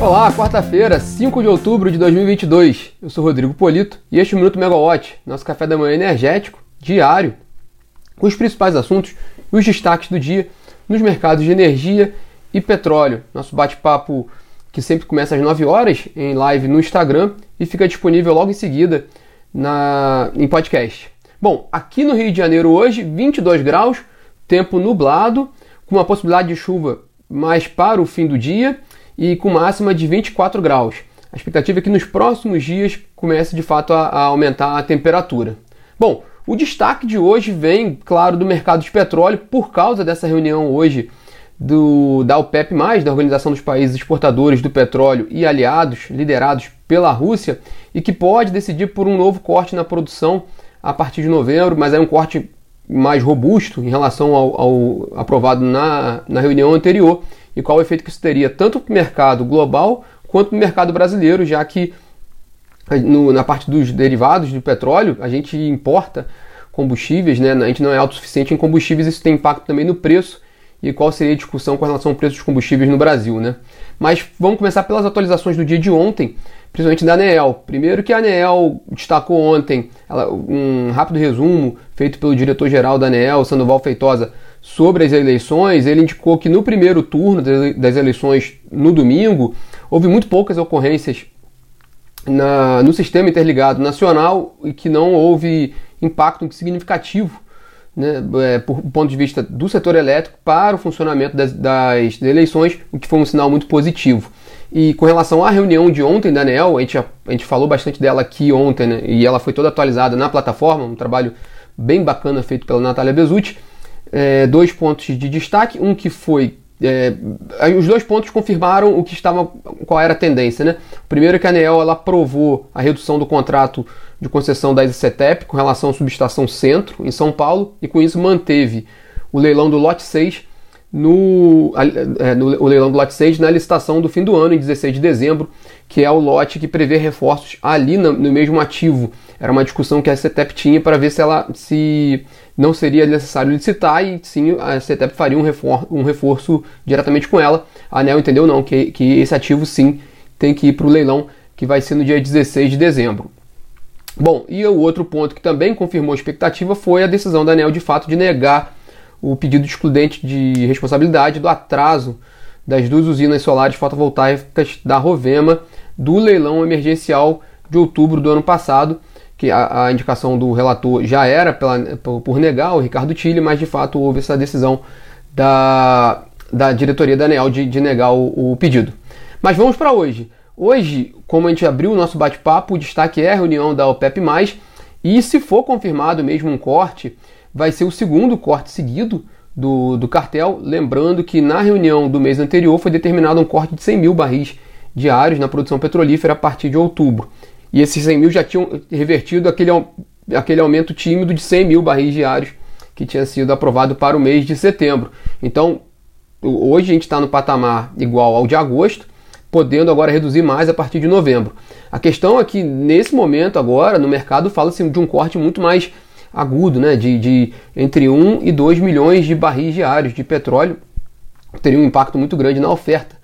Olá, quarta-feira, 5 de outubro de 2022. Eu sou Rodrigo Polito e este é o Minuto Megawatt, nosso café da manhã energético, diário, com os principais assuntos e os destaques do dia nos mercados de energia e petróleo. Nosso bate-papo que sempre começa às 9 horas em live no Instagram e fica disponível logo em seguida na, em podcast. Bom, aqui no Rio de Janeiro hoje, 22 graus, tempo nublado, com uma possibilidade de chuva mais para o fim do dia e com máxima de 24 graus. A expectativa é que nos próximos dias comece de fato a, aumentar a temperatura. Bom, o destaque de hoje vem, claro, do mercado de petróleo por causa dessa reunião hoje do, da OPEP+, da Organização dos Países Exportadores do Petróleo e aliados, liderados pela Rússia, e que pode decidir por um novo corte na produção a partir de novembro, mas é um corte mais robusto em relação ao, ao aprovado na, na reunião anterior, e qual o efeito que isso teria tanto para o mercado global quanto no mercado brasileiro, já que no, na parte dos derivados do petróleo a gente importa combustíveis, né? a gente não é autossuficiente em combustíveis, isso tem impacto também no preço e qual seria a discussão com relação ao preço dos combustíveis no Brasil. Né? Mas vamos começar pelas atualizações do dia de ontem, principalmente da ANEEL. Primeiro que a ANEEL destacou ontem ela, um rápido resumo feito pelo diretor-geral da ANEEL, Sandoval Feitosa, sobre as eleições. Ele indicou que no primeiro turno das eleições no domingo houve muito poucas ocorrências na, no sistema interligado nacional e que não houve impacto significativo né, é, por ponto de vista do setor elétrico para o funcionamento das, das, eleições, o que foi um sinal muito positivo. E com relação à reunião de ontem da ANEL, a gente, a, gente falou bastante dela aqui ontem, né, e ela foi toda atualizada na plataforma, um trabalho bem bacana feito pela Natália Bezutti. É, dois pontos de destaque, um que foi é, os dois pontos confirmaram o que estava, qual era a tendência, né? O primeiro é que a ANEEL ela aprovou a redução do contrato de concessão da ICETEP com relação à subestação Centro em São Paulo e com isso manteve o leilão do lote 6 no, é, no, leilão do lote 6 na licitação do fim do ano, em 16 de dezembro, que é o lote que prevê reforços ali no, no mesmo ativo. Era uma discussão que a CETEP tinha para ver se ela se não seria necessário licitar e sim a CETEP faria um reforço, um reforço diretamente com ela. A ANEL entendeu não, que, que esse ativo sim tem que ir para o leilão que vai ser no dia 16 de dezembro. Bom, e o outro ponto que também confirmou a expectativa foi a decisão da ANEL de fato de negar o pedido de excludente de responsabilidade do atraso das duas usinas solares fotovoltaicas da Rovema do leilão emergencial de outubro do ano passado, que a, a indicação do relator já era pela, por negar o Ricardo Tille, mas de fato houve essa decisão da, da diretoria da ANEL de, de negar o, o pedido. Mas vamos para hoje. Hoje, como a gente abriu o nosso bate-papo, o destaque é a reunião da OPEP+, e se for confirmado mesmo um corte, vai ser o segundo corte seguido do, do cartel, lembrando que na reunião do mês anterior foi determinado um corte de 100 mil barris diários na produção petrolífera a partir de outubro. E esses 100 mil já tinham revertido aquele, aquele aumento tímido de 100 mil barris diários que tinha sido aprovado para o mês de setembro. Então, hoje a gente está no patamar igual ao de agosto, podendo agora reduzir mais a partir de novembro. A questão é que, nesse momento agora, no mercado, fala-se de um corte muito mais agudo, né, de, de entre 1 e 2 milhões de barris diários de petróleo, teria um impacto muito grande na oferta.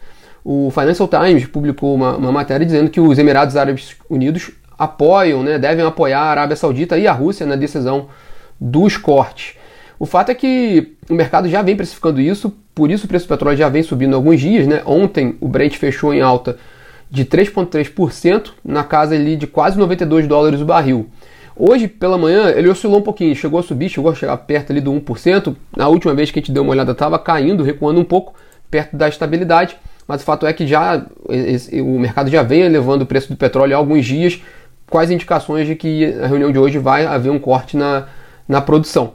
O Financial Times publicou uma, uma matéria dizendo que os Emirados Árabes Unidos apoiam, né, devem apoiar a Arábia Saudita e a Rússia na decisão dos cortes. O fato é que o mercado já vem precificando isso, por isso o preço do petróleo já vem subindo alguns dias. Né? Ontem o Brent fechou em alta de 3,3%, na casa ali de quase 92 dólares o barril. Hoje, pela manhã, ele oscilou um pouquinho, chegou a subir, chegou a chegar perto ali do 1%. Na última vez que a gente deu uma olhada, estava caindo, recuando um pouco, perto da estabilidade. Mas o fato é que já o mercado já vem elevando o preço do petróleo há alguns dias, quais indicações de que a reunião de hoje vai haver um corte na, na produção.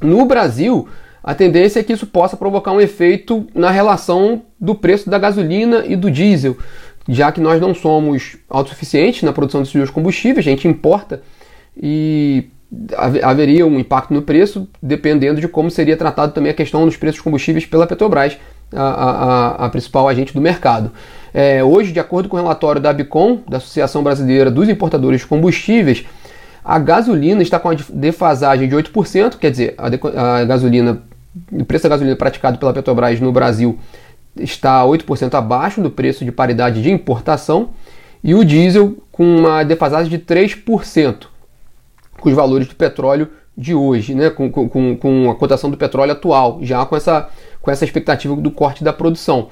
No Brasil, a tendência é que isso possa provocar um efeito na relação do preço da gasolina e do diesel, já que nós não somos autossuficientes na produção desses combustíveis, a gente importa e haveria um impacto no preço, dependendo de como seria tratado também a questão dos preços combustíveis pela Petrobras, a, a, a principal agente do mercado. É, hoje, de acordo com o relatório da Abicom, da Associação Brasileira dos Importadores de Combustíveis, a gasolina está com a defasagem de 8%, quer dizer, a, a gasolina, o preço da gasolina praticado pela Petrobras no Brasil está 8% abaixo do preço de paridade de importação e o diesel com uma defasagem de 3% com os valores do petróleo de hoje, né? com, com, com a cotação do petróleo atual, já com essa, com essa expectativa do corte da produção.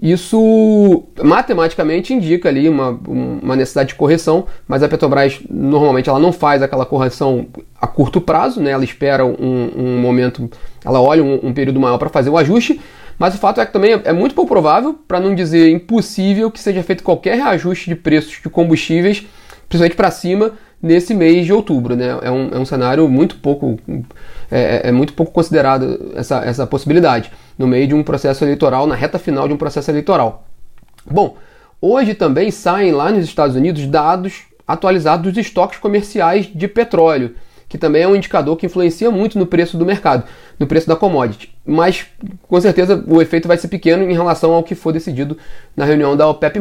Isso matematicamente indica ali uma, uma necessidade de correção, mas a Petrobras normalmente ela não faz aquela correção a curto prazo, né? ela espera um, um momento, ela olha um, um período maior para fazer o ajuste, mas o fato é que também é muito pouco provável, para não dizer impossível, que seja feito qualquer reajuste de preços de combustíveis, principalmente para cima, nesse mês de outubro. Né? É, um, é um cenário muito pouco, é, é, é, muito pouco considerado essa, essa possibilidade, no meio de um processo eleitoral, na reta final de um processo eleitoral. Bom, hoje também saem lá nos Estados Unidos dados atualizados dos estoques comerciais de petróleo que também é um indicador que influencia muito no preço do mercado, no preço da commodity. Mas com certeza o efeito vai ser pequeno em relação ao que for decidido na reunião da OPEP.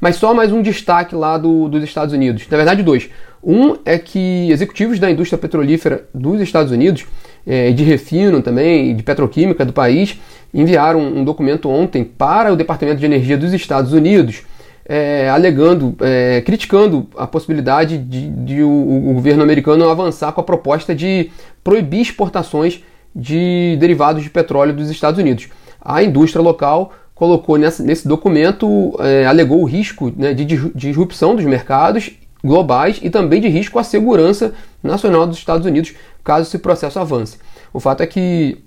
Mas só mais um destaque lá do, dos Estados Unidos. Na verdade, dois. Um é que executivos da indústria petrolífera dos Estados Unidos, é, de refino também, de petroquímica do país, enviaram um documento ontem para o Departamento de Energia dos Estados Unidos é, alegando, é, criticando a possibilidade de, de o, o, governo americano avançar com a proposta de proibir exportações de derivados de petróleo dos Estados Unidos. A indústria local colocou nesse documento, é, alegou o risco né, de disrupção dos mercados globais e também de risco à segurança nacional dos Estados Unidos, caso esse processo avance. O fato é que,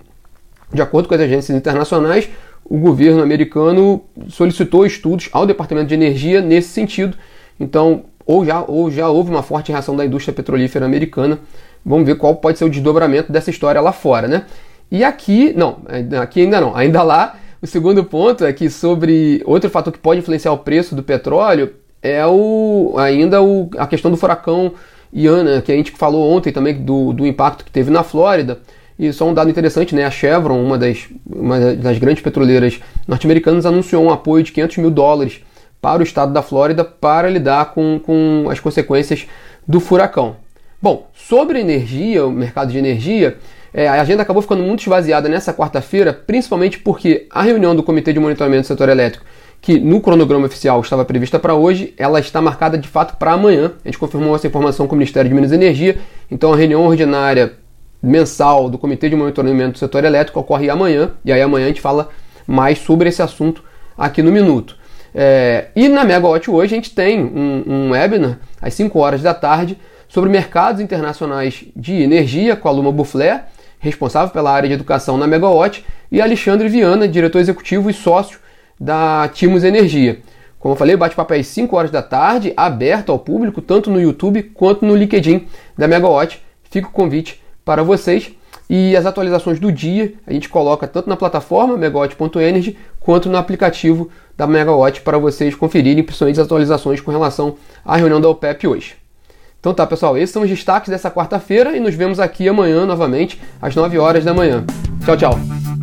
de acordo com as agências internacionais, o governo americano solicitou estudos ao Departamento de Energia nesse sentido. Então, ou já, ou já houve uma forte reação da indústria petrolífera americana. Vamos ver qual pode ser o desdobramento dessa história lá fora, né? E aqui, não, aqui ainda não. Ainda lá, o segundo ponto é que sobre outro fator que pode influenciar o preço do petróleo é o, ainda o, a questão do furacão Ian, né, que a gente falou ontem também do, do impacto que teve na Flórida. E só um dado interessante, né? A Chevron, uma das, uma das grandes petroleiras norte-americanas, anunciou um apoio de 500 mil dólares para o estado da Flórida para lidar com, com as consequências do furacão. Bom, sobre energia, o mercado de energia, é, a agenda acabou ficando muito esvaziada nessa quarta-feira, principalmente porque a reunião do Comitê de Monitoramento do Setor Elétrico, que no cronograma oficial estava prevista para hoje, ela está marcada de fato para amanhã. A gente confirmou essa informação com o Ministério de Minas e Energia, então a reunião ordinária mensal do Comitê de Monitoramento do Setor Elétrico ocorre amanhã, e aí amanhã a gente fala mais sobre esse assunto aqui no Minuto. É, e na Megawatt hoje a gente tem um, um webinar às 5 horas da tarde sobre mercados internacionais de energia com a Luma Buffler, responsável pela área de educação na Megawatt, e Alexandre Viana, diretor executivo e sócio da Timos Energia. Como eu falei, bate-papo é às 5 horas da tarde, aberto ao público, tanto no YouTube quanto no LinkedIn da Megawatt. Fica o convite para vocês. E as atualizações do dia a gente coloca tanto na plataforma megawatt.energy quanto no aplicativo da Megawatt para vocês conferirem, principalmente as atualizações com relação à reunião da OPEP hoje. Então tá, pessoal, esses são os destaques dessa quarta-feira e nos vemos aqui amanhã novamente às 9 horas da manhã. Tchau, tchau.